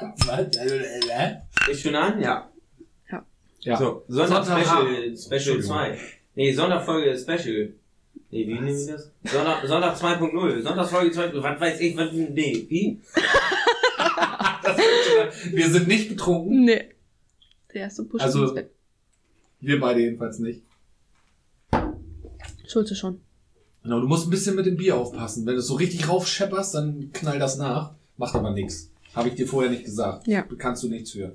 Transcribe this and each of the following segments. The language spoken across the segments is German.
Was? Ist schon an? Ja. Ja. So, Sonntag Sonntagabend. Special, Special 2. Nee, Sonntagfolge Special. Nee, wie nehmen wir das? Sonntag, Sonntag 2.0. Sonntagsfolge 2.0. Was weiß ich, was, nee, wie? Wir sind nicht betrunken. Nee. Der erste Push Also-. Wir beide jedenfalls nicht. Schulze schon. Genau, du musst ein bisschen mit dem Bier aufpassen. Wenn du es so richtig raufschepperst, dann knall das nach. Macht aber nichts. Habe ich dir vorher nicht gesagt. Ja. Kannst du nichts für.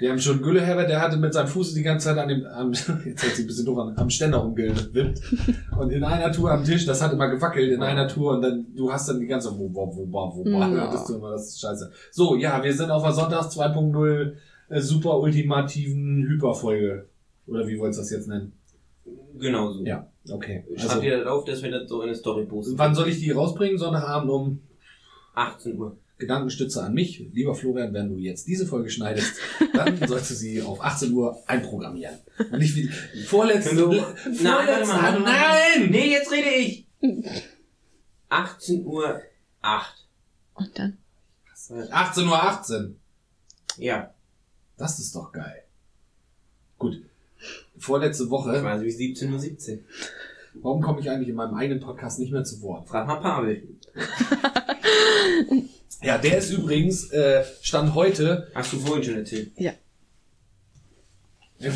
Wir haben schon Gülleherbert, der hatte mit seinem Fuß die ganze Zeit an dem, am, jetzt hört sich ein bisschen doof an, am Ständer rumgewippt. Und in einer Tour am Tisch, das hat immer gewackelt in einer Tour und dann, du hast dann die ganze, wo, wo, wo, wo, wo, Ja. hörtest du immer, das ist scheiße. So, ja, wir sind auf der Sonntags 2.0 äh, super ultimativen Hyperfolge. Oder wie wolltest du das jetzt nennen? Genau so. Ja, okay. Schreibt Also, ihr das auf, dass wir das so in eine Story posten? wann soll ich die rausbringen? Sonntagabend um 18 Uhr. Gedankenstütze an mich. Lieber Florian, wenn du jetzt diese Folge schneidest, dann sollst du sie auf 18 Uhr einprogrammieren. Und nicht wie vorletzte. Wir- vorletzte Nein, warte mal, warte mal. nein! Nee, jetzt rede ich! 18 Uhr 8. Und dann? 18 Uhr 18. Ja, Das ist doch geil. Gut. Vorletzte Woche. quasi wie 17 Uhr 17. Warum komme ich eigentlich in meinem eigenen Podcast nicht mehr zu Wort? Frag mal Pavel. Ja, der ist übrigens, äh, Stand heute. Hast du vorhin schon erzählt. Ja,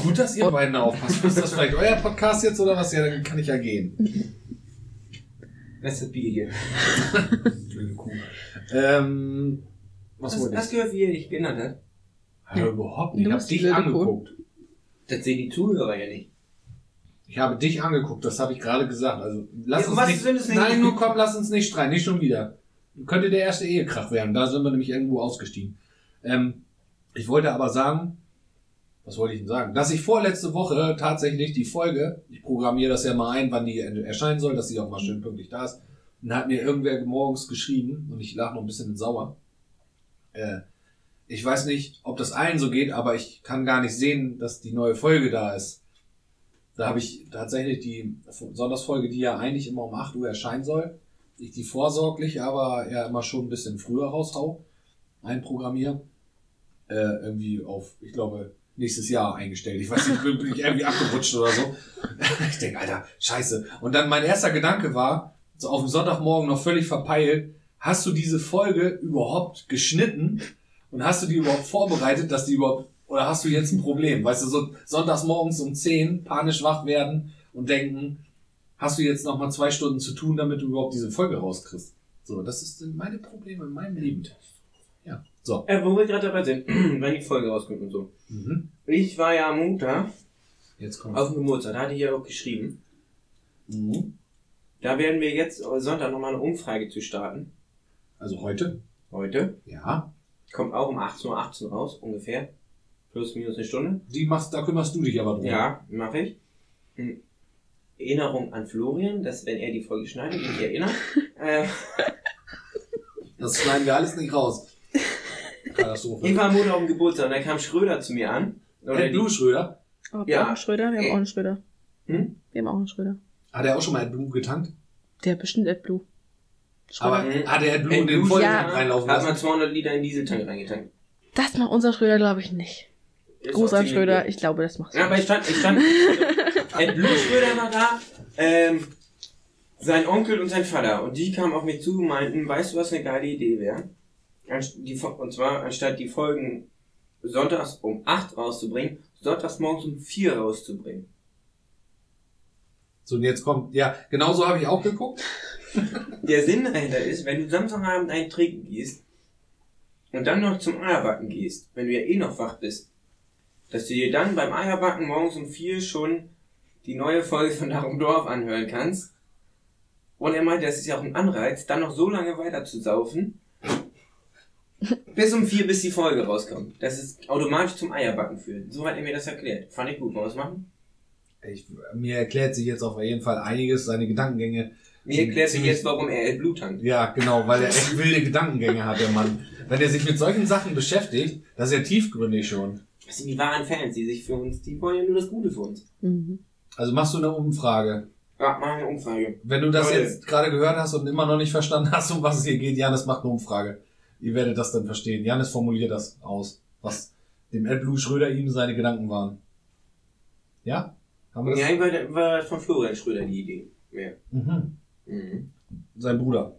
gut, dass ihr beiden aufpasst. Ist das vielleicht euer Podcast jetzt oder was? Ja, dann kann ich ja gehen. Bestes Bier hier. Blöde Kuh. Ähm, was hast du gehört, wie er dich genannt hat? Ja, überhaupt nicht. Ich habe die dich blöde Kuh. angeguckt. Das sehen die Zuhörer ja nicht. Ich habe dich angeguckt, das habe ich gerade gesagt. Also lass Ja, uns nicht? Nein, nur komm, lass uns nicht streiten, nicht schon wieder. Könnte der erste Ehekrach werden. Da sind wir nämlich irgendwo ausgestiegen. Ähm, ich wollte aber sagen, was wollte ich denn sagen? Dass ich vorletzte Woche tatsächlich die Folge, ich programmiere das ja mal ein, wann die erscheinen soll, dass sie auch mal schön pünktlich da ist. Und hat mir irgendwer morgens geschrieben und ich lag noch ein bisschen Sauer. Äh, ich weiß nicht, ob das allen so geht, aber ich kann gar nicht sehen, dass die neue Folge da ist. Da habe ich tatsächlich die Sonntagsfolge, die ja eigentlich immer um 8 Uhr erscheinen soll, ich die vorsorglich, aber ja immer schon ein bisschen früher raushau, einprogrammiere, äh, irgendwie auf, ich glaube, nächstes Jahr eingestellt. Ich weiß nicht, bin, bin ich irgendwie abgerutscht oder so. Ich denke, Alter, scheiße. Und dann mein erster Gedanke war, so auf dem Sonntagmorgen noch völlig verpeilt, hast du diese Folge überhaupt geschnitten und hast du die überhaupt vorbereitet, dass die überhaupt, oder hast du jetzt ein Problem? Weißt du, so sonntags morgens um 10 panisch wach werden und denken, hast du jetzt noch mal zwei Stunden zu tun, damit du überhaupt diese Folge rauskriegst? So, das ist sind meine Probleme in meinem Leben. Ja, so. Äh, wo wir gerade dabei sind, wenn die Folge rauskommt und so. Mhm. Ich war ja am Montag Jetzt kommt. auf dem Geburtstag, da hatte ich ja auch geschrieben. Mhm. Da werden wir jetzt Sonntag nochmal eine Umfrage zu starten. Also heute? Heute. Ja. Kommt auch um 18.18 Uhr 18 raus, ungefähr. Plus, minus eine Stunde. Die machst, da kümmerst du dich aber drum. Ja, mache ich. Hm. Erinnerung an Florian, dass wenn er die Folge schneidet, mich erinnert. äh, Das schneiden wir alles nicht raus. Katastrophe. ich war am Montag auf dem Geburtstag und dann kam Schröder zu mir an. Oder Ed Blue Schröder. Oh, Ja. Schröder? Wir haben Äh. auch einen Schröder. Hm? Wir haben auch einen Schröder. Hat er auch schon mal Ed Blue getankt? Der hat bestimmt AdBlue. Aber Schröder. hat er Ed Blue Ed in den Volltank ja. reinlaufen Hat lassen? man 200 Liter in Dieseltank reingetankt. Das macht unser Schröder, glaube ich, nicht. Ziemlich Schröder. Ich glaube, das macht Ja, aber ich stand, ich stand, Ed Blue Schröder war da, ähm, sein Onkel und sein Vater. Und die kamen auf mich zu und meinten, weißt du, was eine geile Idee wäre? Und zwar, anstatt die Folgen sonntags um 8 rauszubringen, sonntags morgens um 4 rauszubringen. So, und jetzt kommt, ja, genau so habe ich auch geguckt. Der Sinn dahinter ist, wenn du Samstagabend einen trinken gehst und dann noch zum Eierbacken gehst, wenn du ja eh noch wach bist, dass du dir dann beim Eierbacken morgens um vier schon die neue Folge von Darum Dorf anhören kannst. Und er meinte, das ist ja auch ein Anreiz, dann noch so lange weiter zu saufen, bis um vier, bis die Folge rauskommt. Das ist automatisch zum Eierbacken führt. So hat er mir das erklärt. Fand ich gut. Wollen wir das machen? Ich, mir erklärt sich jetzt auf jeden Fall einiges, seine Gedankengänge. Mir erklärt sich jetzt, warum er Blut tankt. Ja, genau, weil er echt wilde Gedankengänge hat, der Mann. Wenn er sich mit solchen Sachen beschäftigt, das ist ja tiefgründig schon. Das sind die wahren Fans, die sich für uns, die wollen ja nur das Gute für uns. Mhm. Also machst du eine Umfrage. Ja, machen eine Umfrage. Wenn du das Leute. jetzt gerade gehört hast und immer noch nicht verstanden hast, um was es hier geht, Janis macht eine Umfrage. Ihr werdet das dann verstehen. Janis formuliert das aus, was dem AdBlue Schröder ihm seine Gedanken waren. Ja? Haben wir das? Ja, war, war von Florian Schröder die Idee. Ja. Mhm. Mhm. Sein Bruder.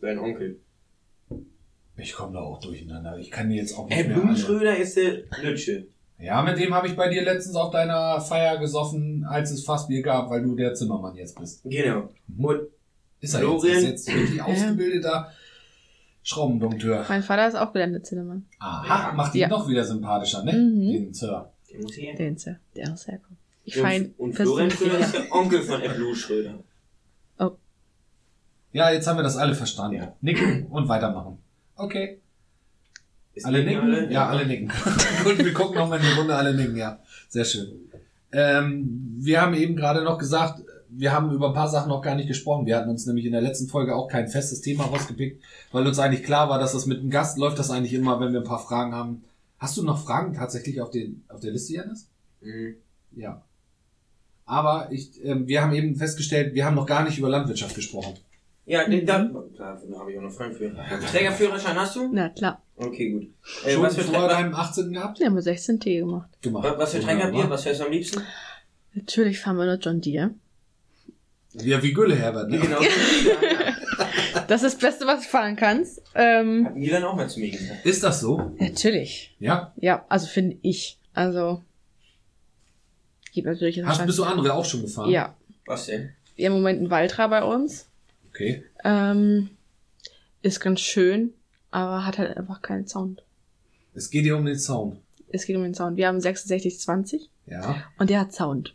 Sein Onkel. Ich komme da auch durcheinander. Ich kann die jetzt auch nicht Ey, mehr Blumen alle. Schröder ist der Lütsche. Ja, mit dem habe ich bei dir letztens auf deiner Feier gesoffen, als es Fassbier gab, weil du der Zimmermann jetzt bist. Genau. Mhm. Und Ist er Florian- jetzt, ist jetzt wirklich ausgebildeter Schraubendompteur. Mein Vater ist auch gelernter Zimmermann. Aha, macht ihn Ja. noch wieder sympathischer, ne? Mhm. Den Sir. der muss hier. Den er. Der ist sehr gut. Ich Und, fein. und Florian Schröder ist der Onkel von Blue Schröder. Ja, jetzt haben wir das alle verstanden. Ja. Nicken und weitermachen. Okay. Alle nicken? alle? Ja, alle nicken. Gut, wir gucken nochmal in die Runde, alle nicken, ja. Sehr schön. Ähm, wir haben eben gerade noch gesagt, wir haben über ein paar Sachen noch gar nicht gesprochen. Wir hatten uns nämlich in der letzten Folge auch kein festes Thema rausgepickt, weil uns eigentlich klar war, dass das mit einem Gast läuft das eigentlich immer, wenn wir ein paar Fragen haben. Hast du noch Fragen tatsächlich auf, den, auf der Liste, Janis? Mhm. Ja. Aber ich, ähm, wir haben eben festgestellt, wir haben noch gar nicht über Landwirtschaft gesprochen. Ja, Mhm. den, da, da habe ich auch noch Fragen für. Trägerführerschein hast du? Na klar. Okay, gut. Äh, Schon was, für vor Träger, deinem 18. gehabt? Wir haben 16 T gemacht. Gemacht. was, was für Träger habt ihr? Wunderbar. Was fährst du am liebsten? Natürlich fahren wir nur John Deere. Ja, wie Gülle, Herbert. Ne? Genau. Das ist das Beste, was du fahren kannst. Ähm, Hat Milan auch mal zu mir gesagt. Ist das so? natürlich. Ja. Ja, also finde ich. Also. Gibt natürlich Hast, bist du andere auch schon gefahren? Ja. Was denn? Wir haben im Moment einen Waltra bei uns. Okay. Ähm, ist ganz schön, aber hat halt einfach keinen Sound. Es geht hier um den Sound. Es geht um den Sound. Wir haben 6620 Ja. und der hat Sound.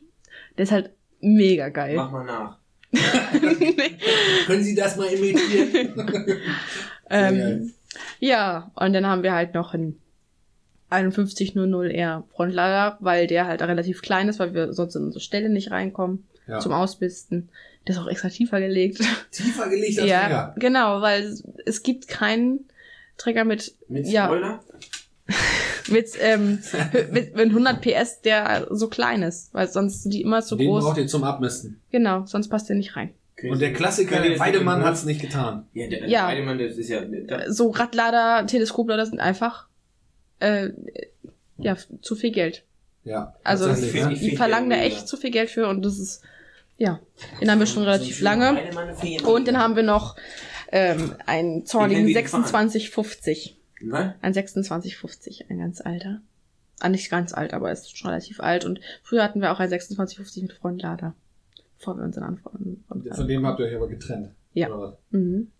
Der ist halt mega geil. Mach mal nach. Können Sie das mal imitieren? Ähm, ja, und dann haben wir halt noch einen 5100R Frontlader, weil der halt relativ klein ist, weil wir sonst in unsere Stelle nicht reinkommen ja. zum Ausbisten. Der ist auch extra tiefer gelegt. Tiefer gelegter ja, Träger. genau, weil es, es gibt keinen Träger mit, Mit Ja. Spoiler? mit, ähm, mit, mit 100 PS, der so klein ist, weil sonst sind die immer zu Den groß. braucht ihr zum Abmisten. Genau, sonst passt der nicht rein. Und der Klassiker, der Weidemann hat's nicht getan. Ja, der Ja. Weidemann, das ist ja. Da, So Radlader, Teleskoplader sind einfach äh, ja zu viel Geld. Ja. Also das- ne? Ich verlangen da echt zu viel Geld für und das ist, ja, den haben wir schon relativ so lange. Und dann haben wir noch ähm, einen wir 2650. Was? Ein 2650, ein ganz alter. Ah, nicht ganz alt, aber ist schon relativ alt. Und früher hatten wir auch ein 2650 mit Frontlader. Bevor wir unseren Anfragen. Von dem habt ihr euch aber getrennt. Ja. Mhm.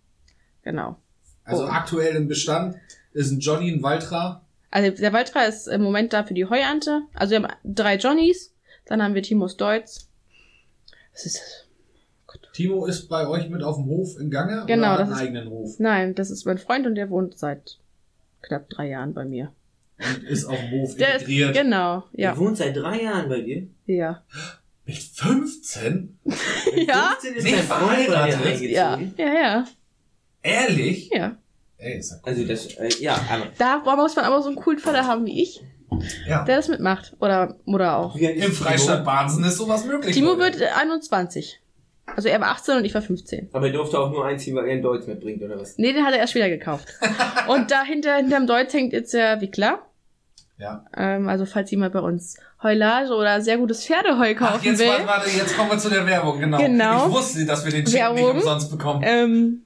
Genau. Also Oh. aktuell im Bestand ist ein Johnny, ein Valtra. Also der Waltra ist im Moment da für die Heuernte. Also wir haben drei Johnnies, dann haben wir Timos Deutz. Was ist das? Timo ist bei euch mit auf dem Hof in Gange Genau, oder hat das einen ist- eigenen Hof Nein, das ist mein Freund und der wohnt seit knapp drei Jahren bei mir. und ist auf dem Hof Der ist, integriert. genau, ja. Der wohnt seit drei Jahren bei dir. Ja. Mit 15? Ja? 15 ist Nicht verheiratet? Ja, ja, ja, Ehrlich? ja. Ey, ist ja cool. Also das, äh, ja, aber. Da muss man aber so einen coolen Vater haben wie ich, ja. der das mitmacht. Oder Mutter auch. Im Freistaat Barnsen ist sowas möglich. Timo wird äh, 21. Also er war 18 und ich war 15. Aber er durfte auch nur einziehen, weil er einen Deutsch mitbringt, oder was? Nee, den hat er erst wieder gekauft. und dahinter, hinterm Deutsch hängt jetzt der Wickler. Ja. Ähm, also falls jemand bei uns Heulage oder sehr gutes Pferdeheu kaufen Ach, jetzt, will. warte, warte, jetzt kommen wir zu der Werbung, genau. Genau. Ich wusste, dass wir den Chick nicht umsonst bekommen. Ähm,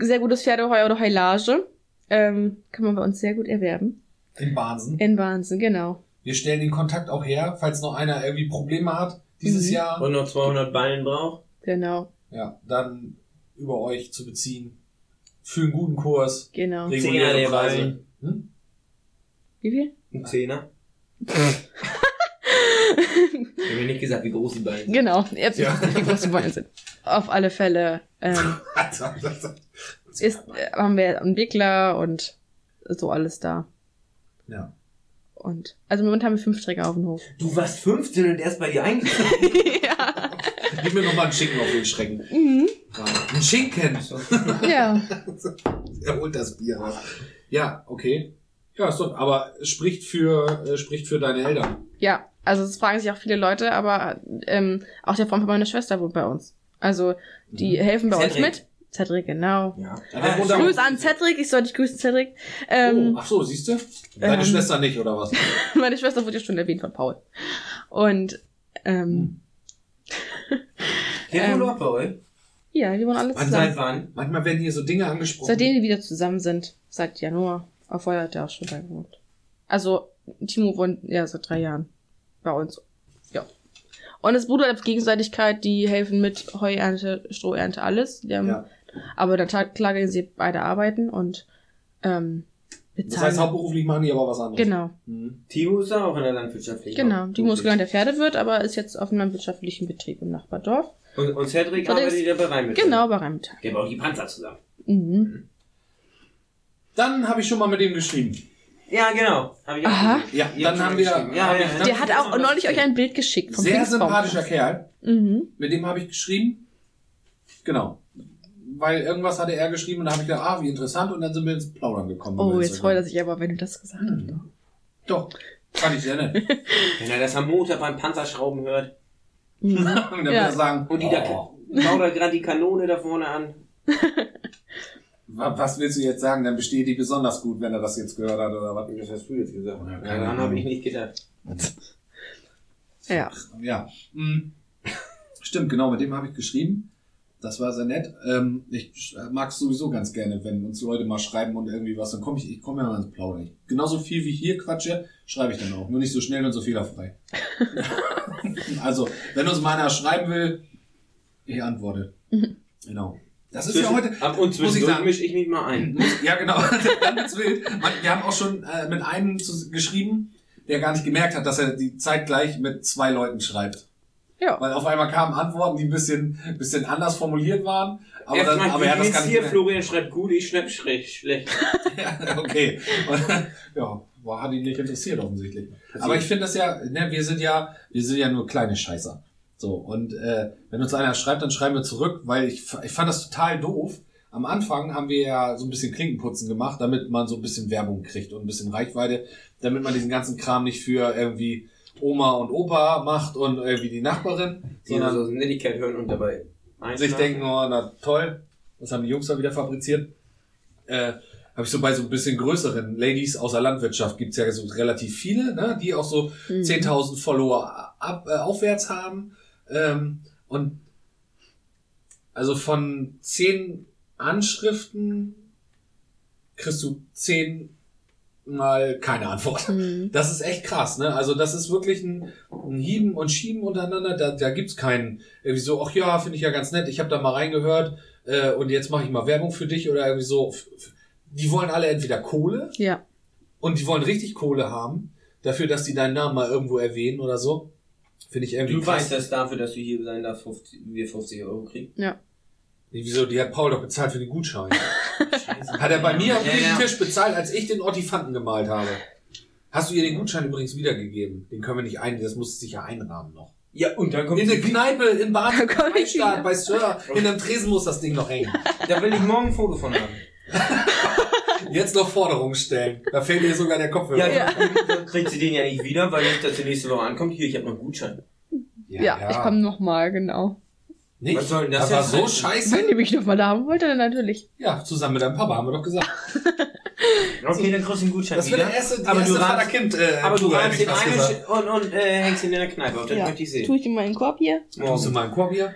sehr gutes Pferdeheu oder Heulage. Ähm, kann man bei uns sehr gut erwerben. In Barnsen. In Wahnsinn, genau. Wir stellen den Kontakt auch her, falls noch einer irgendwie Probleme hat dieses Mhm. Jahr. Und noch 200 Ballen braucht. Genau, Ja, dann über euch zu beziehen. Für einen guten Kurs. genau. Zehner Reguläre der Preise. Hm? Wie viel? Ein Zehner. ich habe mir nicht gesagt, wie groß die Ballen sind. Genau, jetzt Ja. wie groß die Beine sind. Auf alle Fälle ähm, ist, äh, haben wir einen Wickler und so alles da. ja. Und also im Moment haben wir fünf Träger auf dem Hof. Du warst 15 und erst bei dir eingezogen. ja. Gib mir nochmal einen Schinken auf den Schrecken. Mhm. Ja. Ein Schinken! Ja. Er holt das Bier raus. Ja, okay. Ja, ist doch, aber spricht für, äh, spricht für deine Eltern. Ja, also es fragen sich auch viele Leute, aber ähm, auch der Freund von meiner Schwester wohnt bei uns. Also die helfen bei uns Cedric. mit. Cedric, genau. Ja. Ah, Grüß an Cedric, ich soll dich grüßen, Cedric. Ähm, oh, ach so, siehst du? Deine ähm, Schwester nicht, oder was? Meine Schwester wurde ja schon erwähnt von Paul. Und, ähm, Ähm, ihr noch bei euch? ja, die wohnen alle Wann seit zusammen. wann? Manchmal werden hier so Dinge angesprochen. Seitdem wir wieder zusammen sind, seit Januar. Auf vorher hat er auch schon da gewohnt. Also, Timo wohnt ja seit drei Jahren bei uns. Ja. Und es beruht auf Gegenseitigkeit, die helfen mit Heuernte, Strohernte, alles. Die haben, Ja. Aber dann klar gehen sie beide arbeiten und ähm, Das bezahlen. heißt, hauptberuflich machen die aber was anderes. genau, Mhm. Timo ist auch in der landwirtschaftlichen. genau. Timo ist gelernter Pferdewirt, aber ist jetzt auf einem landwirtschaftlichen Betrieb im Nachbardorf. Und, und Cedric arbeitet ja bei Rheinmetall. Genau, bei Rheinmetall. Der baut die Panzer zusammen. Mhm. Dann habe ich schon mal mit dem geschrieben. Ja, genau. Hab ich auch Aha. gesehen. Ja, Ihr dann haben wir- geschrieben. Ja, hab ja, ja. Der hat auch neulich euch ein Bild geschickt vom Sehr Pfingstbaum. sympathischer Kerl. Mhm. Mit dem habe ich geschrieben. Genau. Weil irgendwas hatte er geschrieben und da habe ich gedacht, ah, wie interessant. Und dann sind wir ins Plaudern gekommen. Oh, jetzt freut er sich aber, wenn du das gesagt hast. Hm. Doch, fand ich sehr nett. Wenn er das am Montag beim Panzerschrauben hört Mhm. und dann Ja. wird er sagen, und die oh, da baut er gerade die Kanone da vorne an. wa- was willst du jetzt sagen? Dann besteht die besonders gut, wenn er das jetzt gehört hat oder was. Das hast du jetzt gesagt. Ja, daran habe ich nicht gedacht. Ja. Ja. Mhm. Stimmt, genau, mit dem habe ich geschrieben. Das war sehr nett. Ähm, ich mag es sowieso ganz gerne, wenn uns Leute mal schreiben und irgendwie was, dann komme ich, ich komme ja mal ins Plaudern. Genauso viel wie ich hier quatsche, schreibe ich dann auch. Nur nicht so schnell und so fehlerfrei. also, wenn uns mal einer schreiben will, ich antworte. Genau. Das ist ja heute, Ab und muss ich sagen. mische ich mich mal ein. ja, genau. Dann wird's wild. Man, wir haben auch schon äh, mit einem zu, geschrieben, der gar nicht gemerkt hat, dass er die Zeit gleich mit zwei Leuten schreibt. Ja. Weil auf einmal kamen Antworten, die ein bisschen, bisschen anders formuliert waren. Aber, Erst dann, mal, aber er hat das gar nicht hier, gemerkt. Florian schreibt gut, ich schreibe schlecht. schlecht. Ja, okay. Und, ja, war, hat ihn nicht interessiert offensichtlich. Aber ich finde das ja, ne, wir sind ja, wir sind ja nur kleine Scheißer. So, und äh, wenn uns einer schreibt, dann schreiben wir zurück, weil ich, ich fand das total doof. Am Anfang haben wir ja so ein bisschen Klinkenputzen gemacht, damit man so ein bisschen Werbung kriegt und ein bisschen Reichweite, damit man diesen ganzen Kram nicht für irgendwie Oma und Opa macht und irgendwie die Nachbarin, Die so sondern so Nettigkeit hören und dabei sich denken, oh, na toll, das haben die Jungs da wieder fabriziert. Äh, habe ich so bei so ein bisschen größeren Ladies aus der Landwirtschaft gibt's ja so relativ viele, ne, die auch so Mhm. 10.000 Follower ab, äh, aufwärts haben. Ähm, und also von 10 Anschriften kriegst du 10 mal keine Antwort. Mhm. Das ist echt krass, ne? Also das ist wirklich ein, ein Hieben und Schieben untereinander. Da, da gibt's keinen irgendwie so, ach ja, finde ich ja ganz nett. Ich habe da mal reingehört äh, und jetzt mache ich mal Werbung für dich oder irgendwie so. Die wollen alle entweder Kohle Ja. und die wollen richtig Kohle haben dafür, dass die deinen Namen mal irgendwo erwähnen oder so. Finde ich irgendwie Du krass. weißt das dafür, dass du hier sein darfst, 50, wir 50 Euro kriegen. Ja. Nee, Wieso? Die hat Paul doch bezahlt für den Gutschein. Scheiße. Hat er bei mir am Ja, ja. Tisch bezahlt, als ich den Ottifanten gemalt habe. Hast du ihr den Gutschein übrigens wiedergegeben? Den können wir nicht ein, das muss sich ja einrahmen noch. Ja, und dann kommt In der Kneipe in Baden, wieder. bei Sir, in einem Tresen muss das Ding noch hängen. Da will ich morgen ein Foto von haben. Jetzt noch Forderungen stellen. Da fällt dir sogar der Kopf Ja, Ja. Dann, dann kriegt sie den ja nicht wieder, weil nicht, dass sie nächste Woche ankommt. Hier, ich habe noch einen Gutschein. Ja, ich komme nochmal, genau. Nicht? Was soll denn das das war so scheiße. Wenn ihr mich nochmal da haben wollt, dann natürlich. Ja, zusammen mit deinem Papa haben wir doch gesagt. Okay, dann kriegst du einen Gutschein Das wird wieder. der erste, die aber erste du rahmst, Vater-Kind, äh, aber du ich den einen und, und äh, hängst ihn in der Kneipe auf. Das möchte ich sehen. Tue ich in meinen Korb hier. Musst du mal einen Korb hier?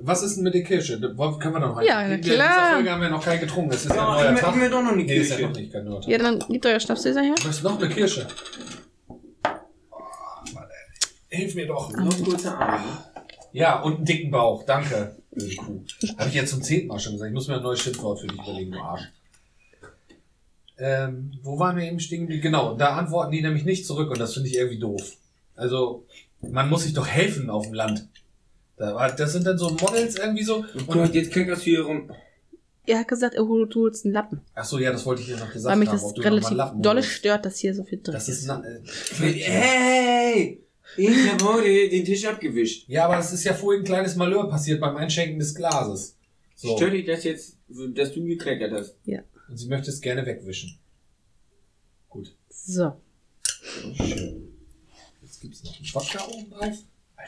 Was ist denn mit der Kirsche? Können wir noch rein? Ja, na In dieser klar. Folge haben wir noch keinen getrunken. Das ist ja, Ja, ein neuer Tag. mir doch noch eine Nee, ist ja noch nicht kein neuer Tag. Ja, dann gebt euer Schnapsgläser her. Du hast noch eine Kirsche. Hilf mir doch. Noch kurze Arme. Ja, und einen dicken Bauch. Danke. Habe ich jetzt zum zehnten Mal schon gesagt. Ich muss mir ein neues Schimpfwort für dich überlegen, du Arsch. Ähm, wo waren wir eben stehen? Genau, da antworten die nämlich nicht zurück und das finde ich irgendwie doof. Also, man muss sich doch helfen auf dem Land. Da war- Das sind dann so Models irgendwie so. Oh Gott, jetzt klingt das hier rum. Er hat gesagt, er holt du holst einen Lappen. Ach so, ja, das wollte ich dir noch gesagt Weil mich haben. das relativ Lappen dolle stört, dass hier so viel drin Das ist, na, äh, Hey! Ich habe heute den Tisch abgewischt. ja, aber das ist ja vorhin ein kleines Malheur passiert beim Einschenken des Glases. So. Stört dich das jetzt, dass du gekleckert hast? Und sie möchte es gerne wegwischen. Gut. So. Schön. Jetzt gibt's noch einen Wodka oben drauf.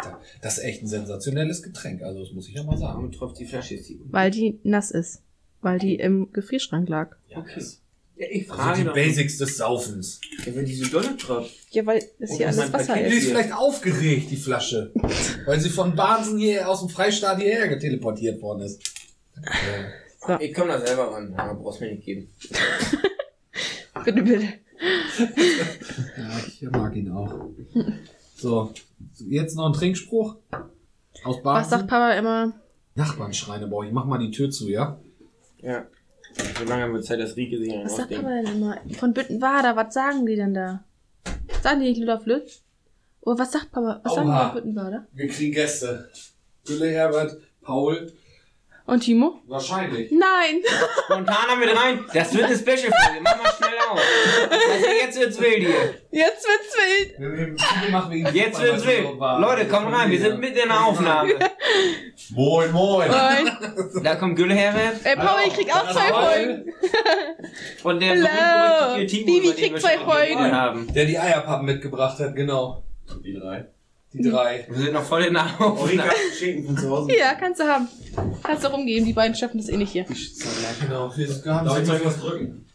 Alter, das ist echt ein sensationelles Getränk. Also, das muss ich ja mal sagen. Warum tropft die Flasche jetzt hier? Weil die nass ist. weil die im Gefrierschrank lag. Okay. Ja, ich Also frage die doch. Basics des Saufens. Ja, wenn die so dolle tropft. Ja, weil das Und hier alles Wasser Paket Die ist. ist vielleicht aufgeregt, die Flasche. weil sie von Barnsen hier aus dem Freistaat hierher geteleportiert worden ist. So. Ich komm da selber ran, aber brauchst mir nicht geben. Bitte, bitte. Ja, ich mag ihn auch. So, jetzt noch ein Trinkspruch. Aus Was Barnsen. sagt Papa immer? Nachbarnschreine brauche ich. Mach mal die Tür zu, ja? Ja. So lange wird Zeit, dass Rieke sich Was sagt Papa denn immer? Von Büttenwader, was sagen die denn da? Sagen die nicht Luder Flöt? Oder was sagt Papa? Was sagen die Oha. von Büttenwader? Wir kriegen Gäste. Gülle, Herbert, Paul. Und Timo? Wahrscheinlich. Nein! Spontaner mit rein. Das wird eine Special-Folge. Mach mal schnell auf. Also jetzt wird's wild hier. Jetzt wird's wild! Wir viele machen wegen Jetzt Fußball, wird's wild. Leute, komm rein. Wir sind mitten in der Aufnahme. Moin, moin. Moin. Da kommt Gülle her Ey, Paul, ich krieg auch zwei Folgen. und der Hello. berühmte Timo, Bibi kriegt wir zwei Folgen. haben. Der die Eierpappen mitgebracht hat, genau. Die drei. Die drei. Wir sind noch voll in der Aufnahme. hat Schinken von zu Hause. Ja, kannst du haben. Kannst du rumgeben, die beiden schaffen das eh nicht hier. Genau. Wir haben Darf ich euch was drücken?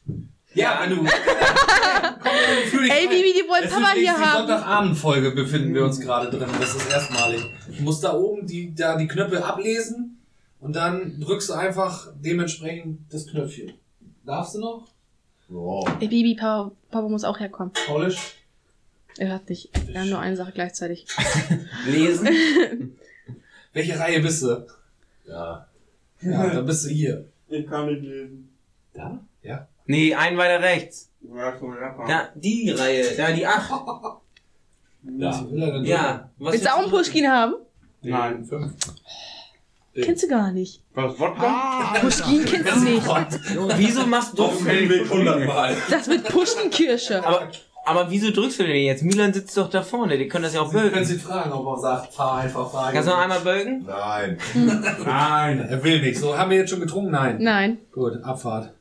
Ja, wenn du. Komm, Ey. Bibi, die wollen Es Papa ist hier die haben. Sonntagabendfolge befinden wir uns gerade drin. Das ist erstmalig. Du musst da oben die, da die Knöpfe ablesen und dann drückst du einfach dementsprechend das Knöpfchen. Darfst du noch? Wow. Ey, Bibi, Papa, Papa muss auch herkommen. Paulisch? Er hört nicht. Wir haben nur eine Sache gleichzeitig. Lesen. Welche Reihe bist du? Ja. Ja, dann bist du hier. Ich kann nicht lesen. Da? Ja. Nee, einen weiter rechts. Ja. Da, die Reihe. Da, die 8. Was will er denn Ja. Was Willst du auch einen Pushkin haben? Nein. Fünf. Kennst du gar nicht. Was, Wodka? Pushkin kennst du nicht. Wieso machst du... Weg hundertmal. Das mit Pushkin-Kirsche. Aber, aber wieso drückst du denn jetzt? Milan sitzt doch da vorne. Die können das ja auch Du kannst bölken. ihn fragen, ob er sagt, fahr einfach, fahr Kannst du noch einmal bölken? Nein. Nein, er will nicht. So, haben wir jetzt schon getrunken? Nein. Nein. Gut, Abfahrt.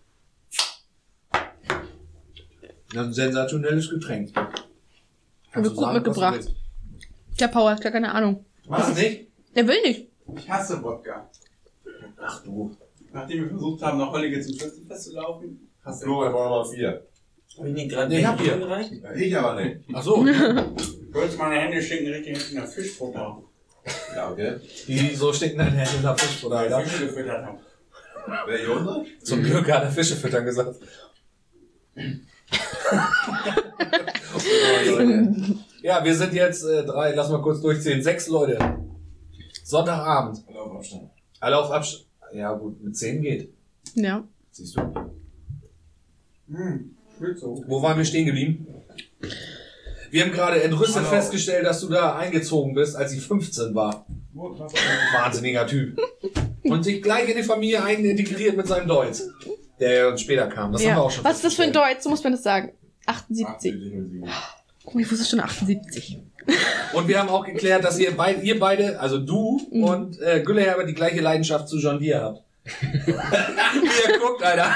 Das ist ein sensationelles Getränk. Kannst du gut sagen, du mitgebracht. Der Paul hat gar keine Ahnung. Was nicht? Der will nicht. Ich hasse Wodka. Ach du. Nachdem wir versucht haben, noch Hollige zum Schützenfest zu laufen, hasse Flo, er braucht noch vier. Hab ich nicht gerade Nee, ich hab hier. gereicht? Ich aber nicht. Ach so. ich. Wolltest meine Hände schicken richtig in der Fischfutter. Ja, okay. Wieso stecken deine Hände in der Fisch oder Weil Alter? Fische gefüttert habe. Wer Jonas? Zum Glück hat er Fische füttern gesagt. Oh, ja, wir sind jetzt äh, drei, lass mal kurz durchzählen. Sechs Leute. Sonntagabend. Lauf Abstand. Alle auf Abstand. Ja, gut, mit zehn geht. Ja. Siehst du. Hm. Wo waren wir stehen geblieben? Wir haben gerade entrüstet Hallo. festgestellt, dass du da eingezogen bist, als ich 15 war. Wahnsinniger Typ. Und sich gleich in die Familie einintegriert mit seinem Deutsch. Der ja uns später kam. Das haben wir ja. auch schon Was ist das für ein. Deutsch? So muss man das sagen. 78. Oh, ich wusste schon 78. Und wir haben auch geklärt, dass ihr, beid, ihr beide, also du Mhm. und äh, Gülleherber, die gleiche Leidenschaft zu John Deere habt. Wie ihr guckt, Alter.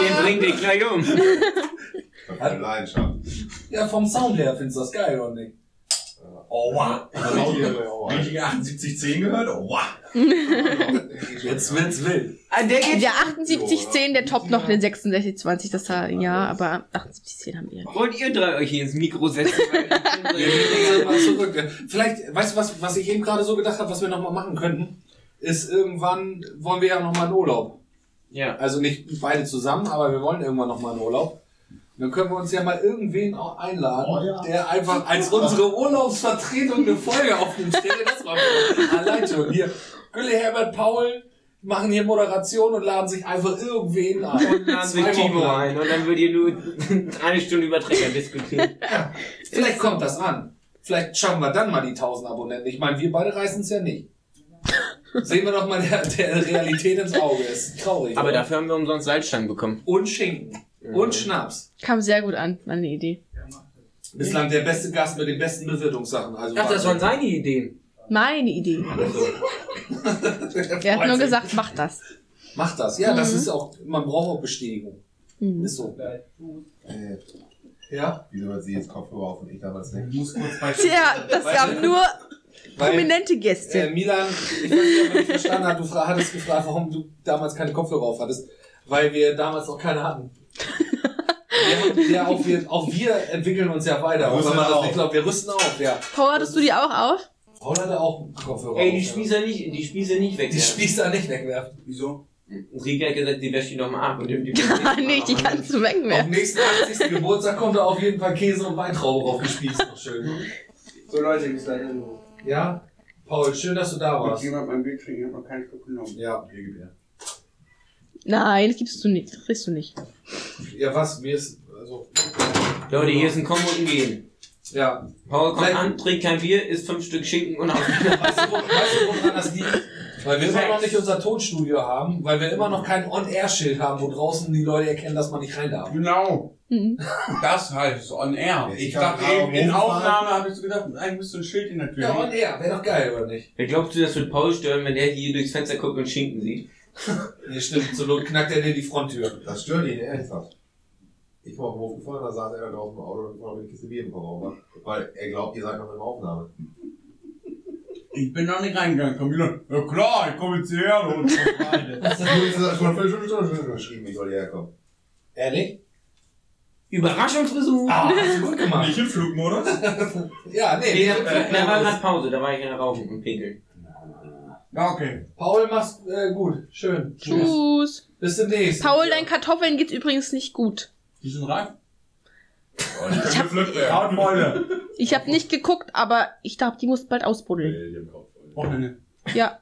Den bringt dich gleich um. Eine Leidenschaft. Ja, vom Sound her findest du das geil, oder nicht? Oh, wow. Richtige 7810 gehört? Oh, wow. Jetzt wird's wild. Ah, der geht... Der 7810, der toppt noch den 6620, das war, ja, aber 7810 haben wir. Wollt ihr drei euch hier ins Mikro setzen? Vielleicht, weißt du, was, was ich eben gerade so gedacht habe, was wir nochmal machen könnten? Ist irgendwann, wollen wir ja nochmal in Urlaub. ja. Also nicht beide zusammen, aber wir wollen irgendwann nochmal in Urlaub. Dann können wir uns ja mal irgendwen auch einladen, Oh ja. der einfach als unsere Urlaubsvertretung eine Folge aufnimmt. Stell dir das mal vor. Allein schon. Hier, Gülle, Herbert, Paul machen hier Moderation und laden sich einfach irgendwen ein. Und laden sich Timo ein und dann würdet ihr nur eine Stunde über Trecker diskutieren. Vielleicht kommt das an. Vielleicht schaffen wir dann mal die 1000 Abonnenten. Ich meine, wir beide reißen es ja nicht. Sehen wir doch mal der, der Realität ins Auge. Ist traurig. Aber oder? dafür haben wir umsonst Salzstangen bekommen. Und Schinken. Und Schnaps. Kam sehr gut an, meine Idee. Bislang der beste Gast mit den besten Bewirtungssachen. Also Ach, das waren seine Ideen. Meine Idee. Er hat nur gesagt, mach das. Mach das. Ja, das Mhm. ist auch, man braucht auch Bestätigung. Mhm. Ist so. Äh, Ja? wieso hat sie jetzt Kopfhörer auf und ich damals nicht? muss kurz bei Tja, das gab nur Prominente äh, Gäste. Milan, ich weiß nicht, ob du nicht verstanden hast, du hattest gefragt, warum du damals keine Kopfhörer auf hattest. Weil wir damals noch keine hatten. wir, ja, auch, wir, auch wir entwickeln uns ja weiter. Rüsten man das auf. nicht glaubt, wir rüsten auf, ja. Paul, hattest du die auch auf? Paul hatte auch Kopfhörer Ey, die auf, ja. Spießer nicht, die Spießer nicht weg. Die Spießer nicht wegwerfen. Wieso? Rieke hat gesagt, die wäsche ich nochmal ab und nimmt die Ah, nicht, die kannst du wegwerfen. nächsten 80. Geburtstag kommt da auf jeden Fall Käse und Weintraube draufgespießt. Noch schön. So Leute, bis dahin. Ja? Paul, schön, dass du da warst. jemand mein Bild trinken? Ich hab noch keinen Schluck genommen. Ja. Hier. Nein, das gibst du nicht. Das kriegst du nicht. Ja, was? Mir ist, also, Leute, hier ist ein Kommen und ein Gehen. ja. Paul kommt Vielleicht- an, trinkt kein Bier, isst fünf Stück Schinken und auf. Weißt du, wo- weißt du, woran das liegt? Weil wir immer noch nicht unser Tonstudio haben, weil wir immer noch kein On-Air-Schild haben, wo draußen die Leute erkennen, dass man nicht rein darf. Genau. Mhm. Das heißt on air. Ja, Ich ich dachte eben, in. Aufnahme habe ich so gedacht, eigentlich müsste ein Schild in der Tür. Ja, hängen. On-Air, wäre doch geil, oder nicht? Wer glaubst du, das wird Paul stören, wenn der hier durchs Fenster guckt und Schinken sieht? Nee, stimmt, zur Not knackt er dir die Fronttür. Das stört ihn ernsthaft. Ich bin auf den Hof gefahren, da saß er da draußen im Auto und habe eine Kiste Bier im Kofferraum. Weil er glaubt, ihr seid noch in der Aufnahme. Ich bin noch nicht reingegangen. Komm wieder. Ja klar, ich komme jetzt hierher. Und so. Das ist schon eine Viertelstunde geschrieben, ich soll hierher kommen. Ehrlich? Überraschungsbesuch! Ah, hast du gut gemacht. Nicht im Flugmodus? Ja, nee, Nee, wir da, war gerade Pause, da war ich ja rauchen und pinkeln. Ja, okay. Paul, mach's äh, gut. Schön. Tschüss. Tschüss. Bis demnächst. Paul, deinen Kartoffeln geht's übrigens nicht gut. Die sind reif. Ich hab, Haut Freunde. ich hab nicht geguckt, aber ich glaube, die muss bald ausbuddeln. Wochenende. Ja.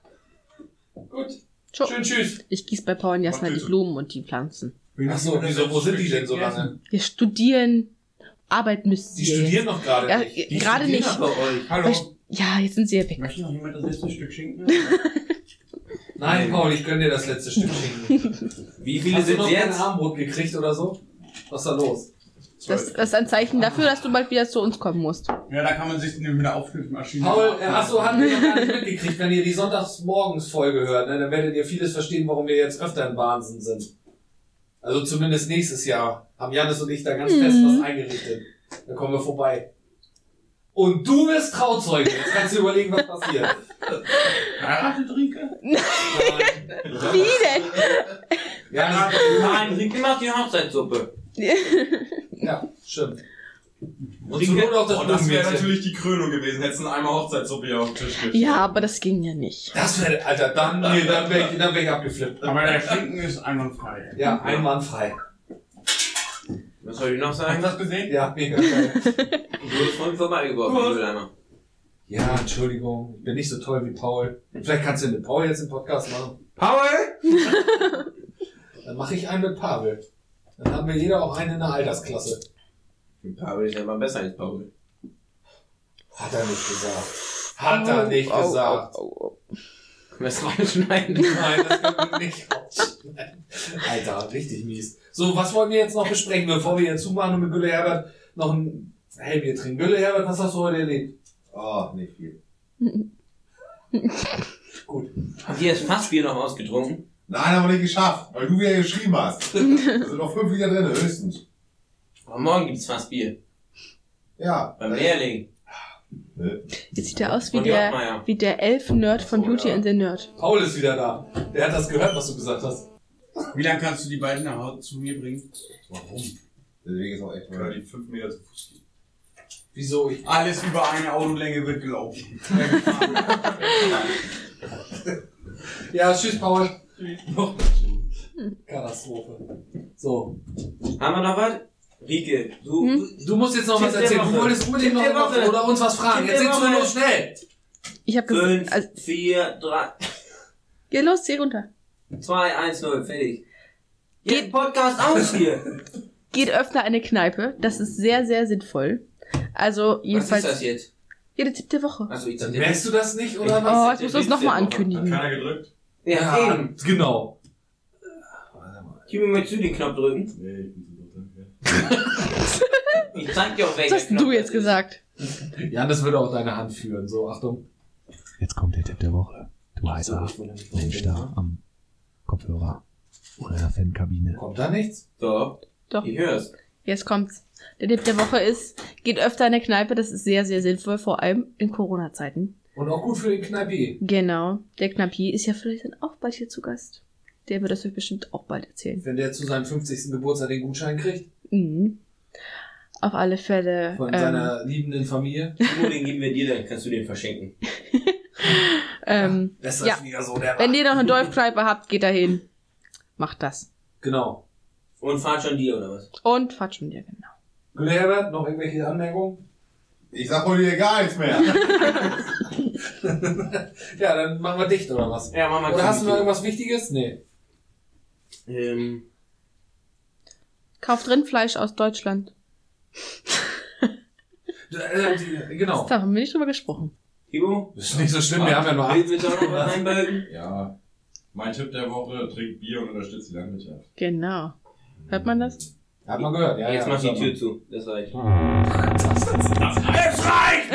Gut. Schön, tschüss. Ich gieß bei Paul und Jasna die Blumen und die Pflanzen. Ach so, wieso, wo sind die denn so lange? Wir studieren. Arbeit müssen Die studieren noch gerade Ja, nicht. Die gerade nicht. Hallo. Ja, jetzt sind sie ja weg. Möchte noch jemand das letzte Stück schinken? Nein, Paul, ich gönn dir das letzte Stück schinken. Wie viele Hast du sind noch kein jetzt? Armbrot gekriegt oder so? Was ist da los? Das, das ist ein Zeichen dafür, dass du bald wieder zu uns kommen musst. Ja, da kann man sich mit der Aufschnittmaschine. Paul, äh, achso, haben wir noch gar nicht mitgekriegt. Wenn ihr die Sonntagsmorgens-Folge hört, ne, dann werdet ihr vieles verstehen, warum wir jetzt öfter in Wahnsinn sind. Also zumindest nächstes Jahr haben Janis und ich da ganz fest was eingerichtet. Da kommen wir vorbei. Und du bist Trauzeuge. Jetzt kannst du überlegen, was passiert. Heiratet Rieke? Nein. Wie denn? Janis, Nein, Rieke macht die Hochzeitssuppe. ja, stimmt. Und Not auch das Oh, das wäre natürlich die Krönung gewesen, hättest du einmal Hochzeitssuppe hier auf den Tisch gestellt. Ja, aber das ging ja nicht. Das wäre, Alter, dann, nee, dann wäre ich, dann wär ich abgeflippt. Aber der Schinken ist einwandfrei. Ja, einwandfrei. Was soll ich noch Hast du sagen? das gesehen? Ja, mega geil. Du wurdest vorhin vorbeigeworfen, Mülleimer. Ja, Entschuldigung, ich bin nicht so toll wie Paul. Vielleicht kannst du mit Paul jetzt den Podcast machen. Paul! Dann mache ich einen mit Pavel. Dann haben wir jeder auch einen in der Altersklasse. Paul ist ja mal besser als Paul. Hat er nicht gesagt. Hat er nicht au, gesagt. au, au. Was reinschneiden? Nein, das können wir nicht rausschneiden. Alter, richtig mies. So, was wollen wir jetzt noch besprechen, bevor wir jetzt zumachen und mit Gülle Herbert noch ein Hellbier trinken? Gülle Herbert, was hast du heute erlebt? Oh, nicht viel. Gut. Habt ihr das Fassbier noch ausgetrunken? Nein, haben wir nicht geschafft, weil du wieder geschrieben hast. Da sind noch fünf Liter drin, höchstens. Aber morgen gibt's Fassbier. Ja. Beim Lehrling. Jetzt sieht er aus wie der, wie der Elf-Nerd von Beauty ja. and the Nerd. Paul ist wieder da. Der hat das gehört, was du gesagt hast. Wie lange kannst du die beiden nach Hause zu mir bringen? Warum? Der Weg ist auch echt Oder weit. die 5 Meter zu Fuß gehen. Wieso? Ich, Alles über eine Autolänge wird gelaufen. ja, tschüss, Paul. Katastrophe. So. Haben wir noch was? Rieke, du, Hm? du Du musst jetzt noch Tipp was erzählen. Du wolltest unbedingt noch was Woche. oder uns was fragen. Tipp Jetzt du Woche. nur schnell. Ich habe gesagt, fünf, also, vier, drei, geh los, zieh runter. zwei, eins, null, fertig. Geht- Geht Podcast aus hier. Geht öfter eine Kneipe. Das ist sehr, sehr sinnvoll. Also, Was jedenfalls, ist das jetzt? jede Tipp der Woche. Achso, ich Dann dachte, merkst du das nicht, oder Oh, was? jetzt musst du es nochmal Hat ankündigen. keiner gedrückt? Ja, eben. genau. Mir mal zu den Knopf drücken. Nee, ich zeig dir auch welcher Was hast Knopf du jetzt gesagt? Jan, das würde auch deine Hand führen. So, Achtung. Jetzt kommt der Tipp der Woche. Du heißer Mensch da am Kopfhörer oder in der Fankabine. Kommt da nichts? Doch, Doch, ich hör's. jetzt kommt's. Der Tipp der Woche ist, geht öfter in eine Kneipe. Das ist sehr, sehr sinnvoll, vor allem in Corona-Zeiten. Und auch gut für den Kneipier. Genau. Der Knappi ist ja vielleicht dann auch bald hier zu Gast. Der wird das euch bestimmt auch bald erzählen. Wenn der zu seinem 50. Geburtstag den Gutschein kriegt. Mhm. Auf alle Fälle. Von ähm, seiner liebenden Familie. Timo, den geben wir dir, dann kannst du den verschenken. ähm, Das ist Ja. so der wenn ihr noch eine Dolph-Kneipe habt, geht dahin. Macht das. Genau. Und fahrt schon dir, oder was? Und fahrt schon dir, genau. Gut, Herbert, noch irgendwelche Anmerkungen? Ich sag wohl dir gar nichts mehr. ja, dann machen wir dicht, oder was? Ja, mach mal Oder hast du noch irgendwas Wichtiges? Nee. Ähm, Kauft Rindfleisch aus Deutschland. Äh, die- Genau. Da haben wir nicht drüber gesprochen. Das ist nicht so schlimm, wir haben ja nur einbalgen? Ja. Mein Tipp der Woche, trinkt Bier und unterstützt die Landwirtschaft. Genau. Hört man das? Hat man gehört, ja. Jetzt ja, mach die. Tür zu. Das reicht. Das reicht!